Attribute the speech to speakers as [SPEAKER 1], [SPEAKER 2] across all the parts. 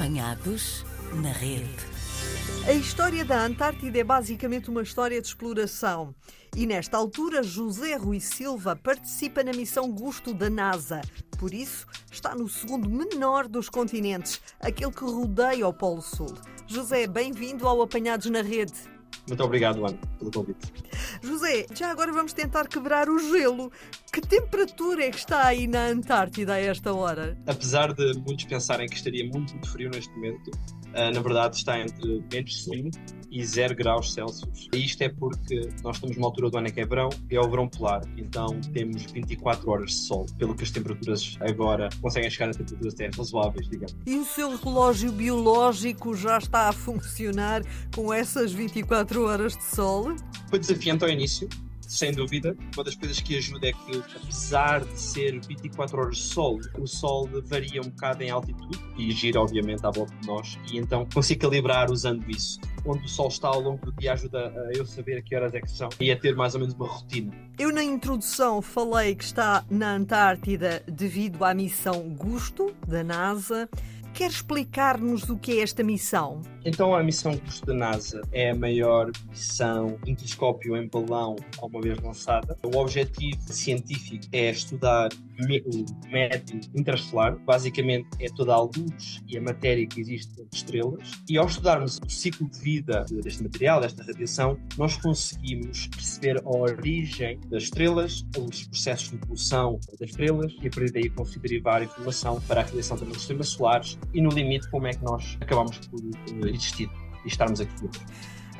[SPEAKER 1] Apanhados na rede.
[SPEAKER 2] A história da Antártida é basicamente uma história de exploração. E nesta altura, José Rui Silva participa na missão Gusto da NASA. Por isso, está no segundo menor dos continentes, aquele que rodeia o Polo Sul. José, bem-vindo ao Apanhados na Rede.
[SPEAKER 3] Muito obrigado, Ana, pelo convite.
[SPEAKER 2] José, já agora vamos tentar quebrar o gelo. Que temperatura é que está aí na Antártida a esta hora?
[SPEAKER 3] Apesar de muitos pensarem que estaria muito, muito frio neste momento, uh, na verdade está entre menos 5 e 0 graus Celsius. E isto é porque nós estamos numa altura do ano que é verão, e é o verão polar, então temos 24 horas de sol, pelo que as temperaturas agora conseguem chegar a temperaturas até razoáveis, digamos.
[SPEAKER 2] E o seu relógio biológico já está a funcionar com essas 24 horas de sol?
[SPEAKER 3] Foi desafiante ao início, sem dúvida. Uma das coisas que ajuda é que, apesar de ser 24 horas de sol, o sol varia um bocado em altitude e gira, obviamente, à volta de nós. E então consigo calibrar usando isso. Onde o sol está ao longo do dia ajuda a eu saber a que horas é que são e a ter mais ou menos uma rotina.
[SPEAKER 2] Eu, na introdução, falei que está na Antártida devido à missão Gusto, da NASA. Quer explicar-nos o que é esta missão?
[SPEAKER 3] Então, a missão Custo da NASA é a maior missão em telescópio em balão alguma vez lançada. O objetivo científico é estudar o médio interestelar, basicamente é toda a luz e a matéria que existe nas estrelas. E ao estudarmos o ciclo de vida deste material, desta radiação, nós conseguimos perceber a origem das estrelas, os processos de evolução das estrelas e a partir daí conseguir derivar informação para a criação dos sistemas solares e, no limite, como é que nós acabamos por eh, existir e estarmos aqui.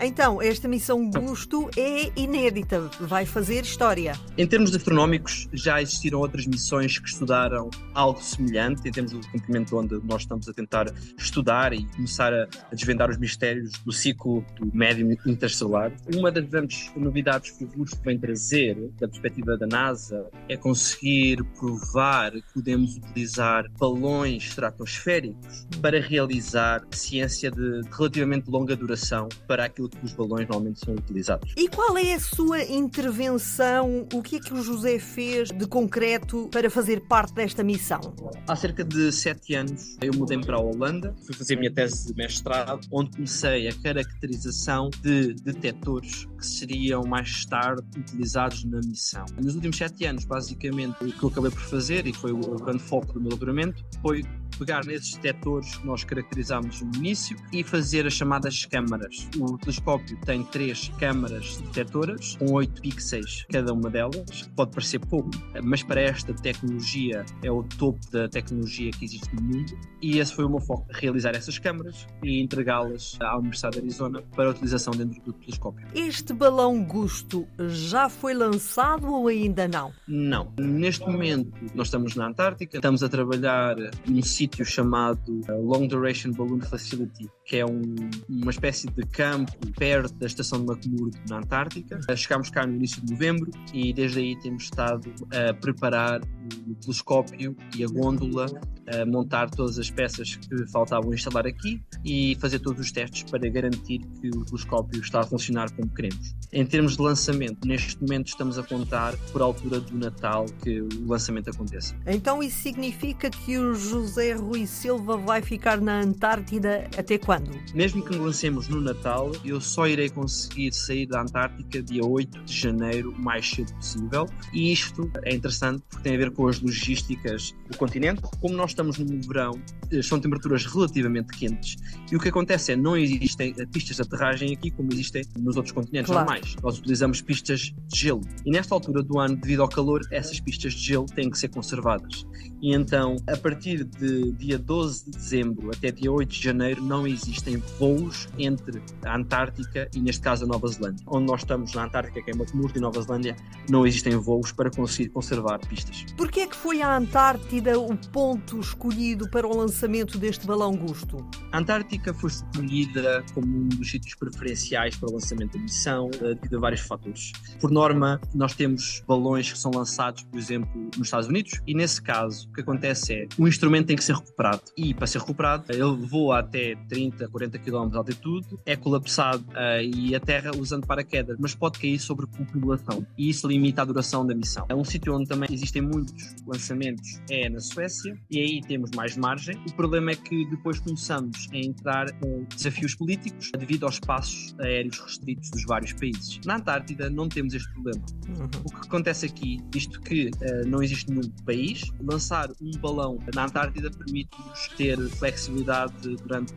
[SPEAKER 2] Então, esta missão Gusto é inédita, vai fazer história.
[SPEAKER 3] Em termos astronómicos, já existiram outras missões que estudaram algo semelhante, em termos do cumprimento onde nós estamos a tentar estudar e começar a, desvendar os mistérios do ciclo do médio interestelar. Uma das grandes novidades que o Gusto vem trazer, da perspectiva da NASA, é conseguir provar que podemos utilizar balões estratosféricos para realizar ciência de relativamente longa duração para aquilo que os balões normalmente são utilizados.
[SPEAKER 2] E qual é a sua intervenção? O que é que o José fez de concreto para fazer parte desta missão?
[SPEAKER 3] Há cerca de sete anos eu mudei para a Holanda, fui fazer a minha tese de mestrado, onde comecei a caracterização de detectores que seriam mais tarde utilizados na missão. Nos últimos sete anos, basicamente, o que eu acabei por fazer, e foi o grande foco do meu doutoramento, foi pegar nesses detectores que nós caracterizámos no início e fazer as chamadas câmaras. O telescópio tem três câmaras detectoras com 8 pixels cada uma delas. Pode parecer pouco, mas para esta tecnologia é o topo da tecnologia que existe no mundo. E esse foi o meu foco, realizar essas câmaras e entregá-las à Universidade de Arizona para utilização dentro do telescópio.
[SPEAKER 2] Este balão Gusto já foi lançado ou ainda não?
[SPEAKER 3] Não. Neste momento nós estamos na Antártica, estamos a trabalhar num sítio chamado Long Duration Balloon Facility, que é um, uma espécie de campo perto da estação de McMurdo, na Antártica. Chegámos cá no início de novembro e desde aí temos estado a preparar o telescópio e a gôndola, a montar todas as peças que faltavam instalar aqui e fazer todos os testes para garantir que o telescópio está a funcionar como queremos. Em termos de lançamento, neste momento estamos a contar por altura do Natal que o lançamento aconteça.
[SPEAKER 2] Então isso significa que o José Rui Silva vai ficar na Antártida até quando?
[SPEAKER 3] Mesmo que lancemos no Natal, eu só irei conseguir sair da Antártica dia 8 de janeiro, o mais cedo possível. E isto é interessante porque tem a ver com as logísticas do continente. Como nós estamos no verão, eh, são temperaturas relativamente quentes. E o que acontece é não existem pistas de aterragem aqui como existem nos outros continentes
[SPEAKER 2] claro.
[SPEAKER 3] normais. Nós utilizamos pistas de gelo. E nesta altura do ano, devido ao calor, essas pistas de gelo têm que ser conservadas. E então, a partir de dia 12 de dezembro até dia 8 de janeiro, não existem voos entre a Antártica e, neste caso, a Nova Zelândia. Onde nós estamos na Antártica, que é McMurdo e Nova Zelândia, não existem voos para conseguir conservar pistas.
[SPEAKER 2] Por que é que foi a Antártida o ponto escolhido para o lançamento deste balão Gusto?
[SPEAKER 3] A Antártica foi escolhida como um dos sítios preferenciais para o lançamento da missão, eh, devido a vários fatores. Por norma, nós temos balões que são lançados, por exemplo, nos Estados Unidos, e nesse caso, o que acontece é o instrumento tem que ser recuperado. E para ser recuperado, ele voa até 30 30, 40 km de altitude, é colapsado uh, e a Terra usando paraquedas, mas pode cair sobre população e isso limita a duração da missão. É um sítio onde também existem muitos lançamentos, é na Suécia, e aí temos mais margem. O problema é que depois começamos a entrar com desafios políticos devido aos espaços aéreos restritos dos vários países. Na Antártida não temos este problema. Uhum. O que acontece aqui, visto que uh, não existe nenhum país, lançar um balão na Antártida permite-nos ter flexibilidade durante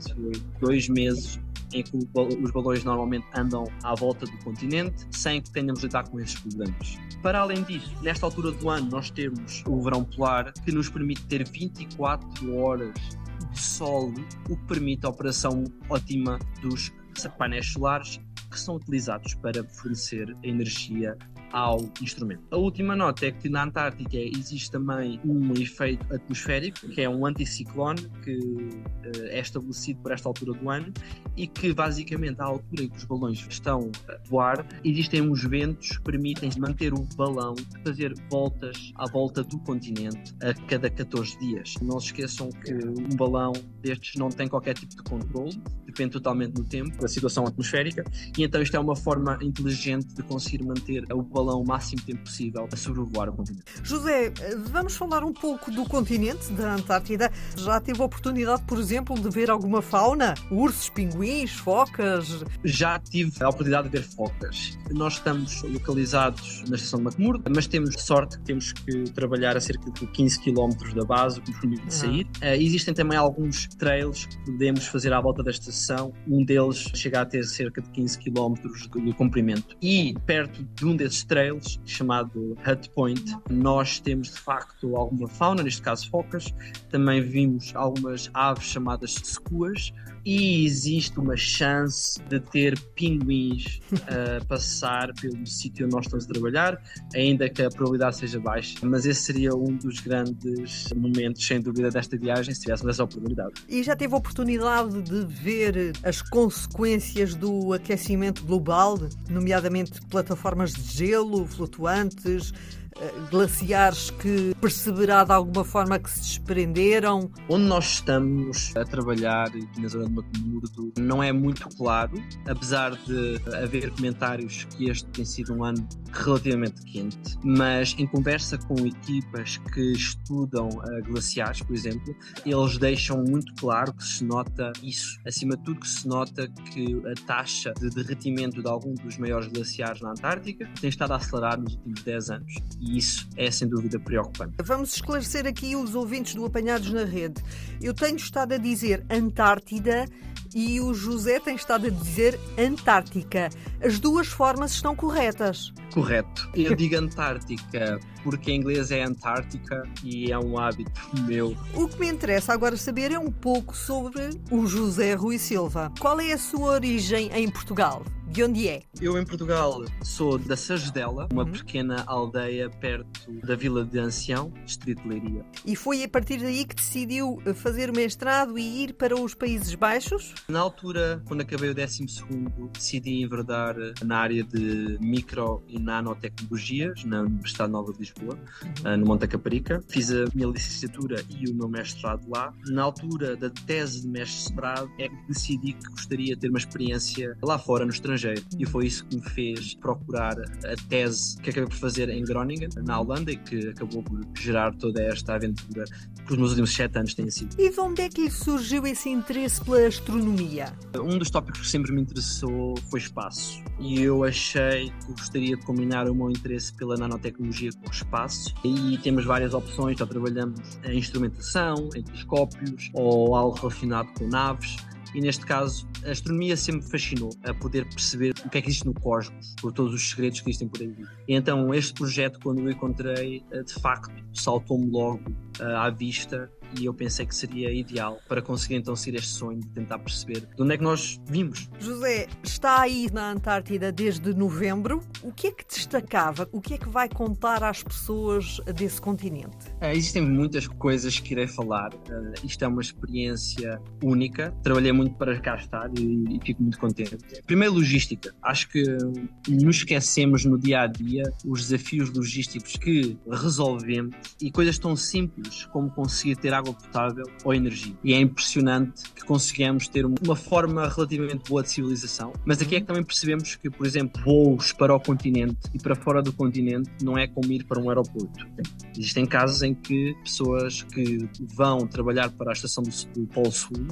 [SPEAKER 3] dois meses em que os balões normalmente andam à volta do continente, sem que tenhamos de lidar com esses problemas. Para além disso, nesta altura do ano, nós temos o verão polar, que nos permite ter 24 horas de sol, o que permite a operação ótima dos painéis solares que são utilizados para fornecer energia ao instrumento. A última nota é que na Antártica existe também um efeito atmosférico, que é um anticiclone que uh, é estabelecido por esta altura do ano e que basicamente à altura em que os balões estão a voar, existem uns ventos que permitem manter o balão fazer voltas à volta do continente a cada 14 dias. Não se esqueçam que um balão destes não tem qualquer tipo de controle, depende totalmente do tempo, da situação atmosférica, e então isto é uma forma inteligente de conseguir manter o balão balão o máximo tempo possível a sobrevoar o continente.
[SPEAKER 2] José, vamos falar um pouco do continente, da Antártida. Já teve a oportunidade, por exemplo, de ver alguma fauna? Ursos, pinguins, focas?
[SPEAKER 3] Já tive a oportunidade de ver focas. Nós estamos localizados na estação de McMurdo, mas temos sorte que temos que trabalhar a cerca de 15 km da base, o que nos permite sair. Uh, existem também alguns trails que podemos fazer à volta da estação. Um deles chega a ter cerca de 15 km de, de comprimento. E perto de um desses trails, chamado Hut Point, nós temos de facto alguma fauna, neste caso focas, também vimos algumas aves chamadas secuas, e existe uma chance de ter pinguins a passar pelo sítio onde nós estamos a trabalhar, ainda que a probabilidade seja baixa. Mas esse seria um dos grandes momentos, sem dúvida, desta viagem, se tivéssemos essa oportunidade.
[SPEAKER 2] E já teve a oportunidade de ver as consequências do aquecimento global, nomeadamente plataformas de gelo flutuantes? Eh, glaciares que perceberá de alguma forma que se desprenderam?
[SPEAKER 3] Onde nós estamos a trabalhar na zona de McMurdo não é muito claro, apesar de haver comentários que este tem sido um ano relativamente quente, mas em conversa com equipas que estudam uh, glaciares, por exemplo, eles deixam muito claro que se nota isso. Acima de tudo, que se nota que a taxa de derretimento de algum dos maiores glaciares na Antártica tem estado a acelerar nos últimos 10 anos e isso é sem dúvida preocupante.
[SPEAKER 2] Vamos esclarecer aqui os ouvintes do Apanhados na Rede. Eu tenho estado a dizer Antártida e o José tem estado a dizer Antártica. As duas formas estão corretas.
[SPEAKER 3] Correto. Eu digo Antártica porque em inglês é Antártica e é um hábito meu.
[SPEAKER 2] O que me interessa agora saber é um pouco sobre o José Rui Silva. Qual é a sua origem em Portugal? De onde é?
[SPEAKER 3] Eu em Portugal sou da Sagedela, uma uhum. pequena aldeia perto da Vila de Ancião, distrito de Leiria.
[SPEAKER 2] E foi a partir daí que decidiu fazer o mestrado e ir para os Países Baixos?
[SPEAKER 3] Na altura, quando acabei o 12 decidi enverdar na área de micro e nanotecnologias na Universidade Nova de Lisboa, uhum. no Monte Caparica. Fiz a minha licenciatura e o meu mestrado lá. Na altura da tese de mestrado é que decidi que gostaria de ter uma experiência lá fora, no estrangeiro. E foi isso que me fez procurar a tese que acabei por fazer em Groningen, na Holanda, e que acabou por gerar toda esta aventura que os meus últimos sete anos têm sido.
[SPEAKER 2] E de onde é que surgiu esse interesse pela astronomia?
[SPEAKER 3] Um dos tópicos que sempre me interessou foi espaço. E eu achei que gostaria de combinar o meu interesse pela nanotecnologia com o espaço. E temos várias opções, já trabalhamos em instrumentação, em telescópios ou algo relacionado com naves e neste caso a astronomia sempre me fascinou a poder perceber o que é que existe no cosmos, por todos os segredos que existem por aí. E então este projeto, quando eu encontrei, eh, de facto saltou-me logo uh, à vista e eu pensei que seria ideal para conseguir então seguir este sonho de tentar perceber de onde é que nós vimos.
[SPEAKER 2] José, está aí na Antártida desde novembro. O que é que destacava? O que é que vai contar às pessoas desse continente?
[SPEAKER 3] Uh, existem muitas coisas que irei falar. Uh, isto é uma experiência única. Trabalhei muito para cá estar e, e fico muito contente. Primeiro, logística. Acho que nos esquecemos no dia a dia os desafios logísticos que resolvemos e coisas tão simples como conseguir ter água água potável ou energia. E é impressionante que conseguimos ter uma forma relativamente boa de civilização. Mas aqui é que também percebemos que, por exemplo, voos para o continente e para fora do continente não é como ir para um aeroporto. Existem casos em que pessoas que vão trabalhar para a estação do Polo Sul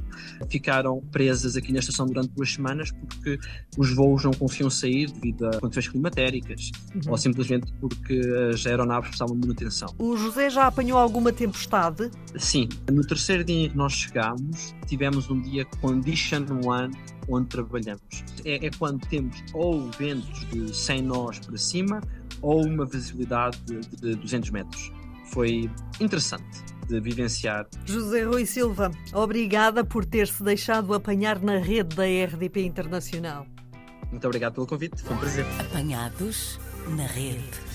[SPEAKER 3] ficaram presas aqui na estação durante duas semanas porque os voos não conseguiam sair devido a condições climatéricas uhum. ou simplesmente porque as aeronaves precisavam de manutenção.
[SPEAKER 2] O José já apanhou alguma tempestade?
[SPEAKER 3] Sim. No terceiro dia em que nós chegámos, tivemos um dia Condition One onde trabalhamos. É, é quando temos ou ventos de 100 nós para cima ou uma visibilidade de, de 200 metros. Foi interessante de vivenciar.
[SPEAKER 2] José Rui Silva, obrigada por ter-se deixado apanhar na rede da RDP Internacional.
[SPEAKER 3] Muito obrigado pelo convite, foi um prazer.
[SPEAKER 1] Apanhados na rede.